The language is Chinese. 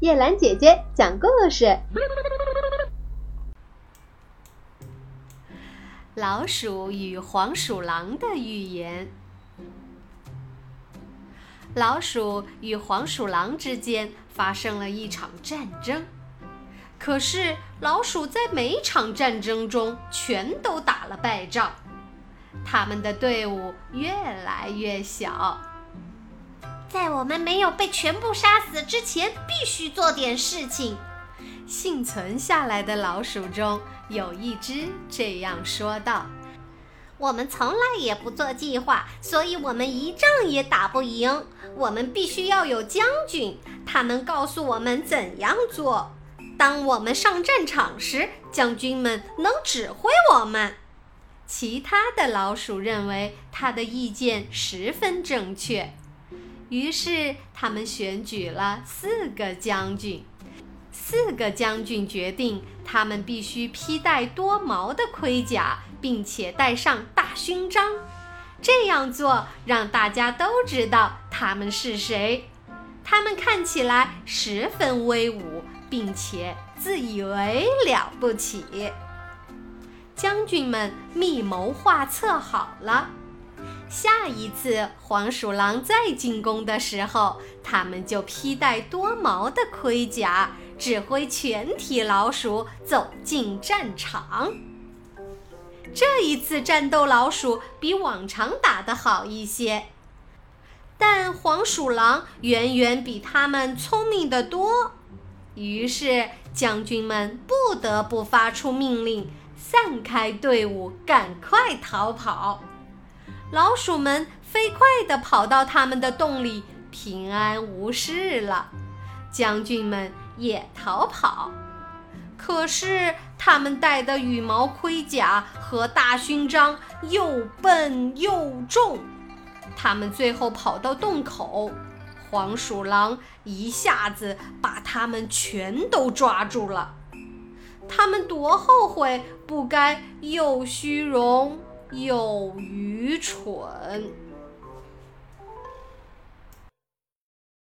叶兰姐姐讲故事：老鼠与黄鼠狼的寓言。老鼠与黄鼠狼之间发生了一场战争，可是老鼠在每场战争中全都打了败仗，他们的队伍越来越小。在我们没有被全部杀死之前，必须做点事情。幸存下来的老鼠中有一只这样说道：“我们从来也不做计划，所以我们一仗也打不赢。我们必须要有将军，他能告诉我们怎样做。当我们上战场时，将军们能指挥我们。”其他的老鼠认为他的意见十分正确。于是，他们选举了四个将军。四个将军决定，他们必须披戴多毛的盔甲，并且戴上大勋章。这样做让大家都知道他们是谁。他们看起来十分威武，并且自以为了不起。将军们密谋画策好了。下一次黄鼠狼再进攻的时候，他们就披戴多毛的盔甲，指挥全体老鼠走进战场。这一次战斗，老鼠比往常打得好一些，但黄鼠狼远远比他们聪明得多。于是将军们不得不发出命令，散开队伍，赶快逃跑。老鼠们飞快地跑到他们的洞里，平安无事了。将军们也逃跑，可是他们戴的羽毛盔甲和大勋章又笨又重。他们最后跑到洞口，黄鼠狼一下子把他们全都抓住了。他们多后悔，不该又虚荣。有愚蠢。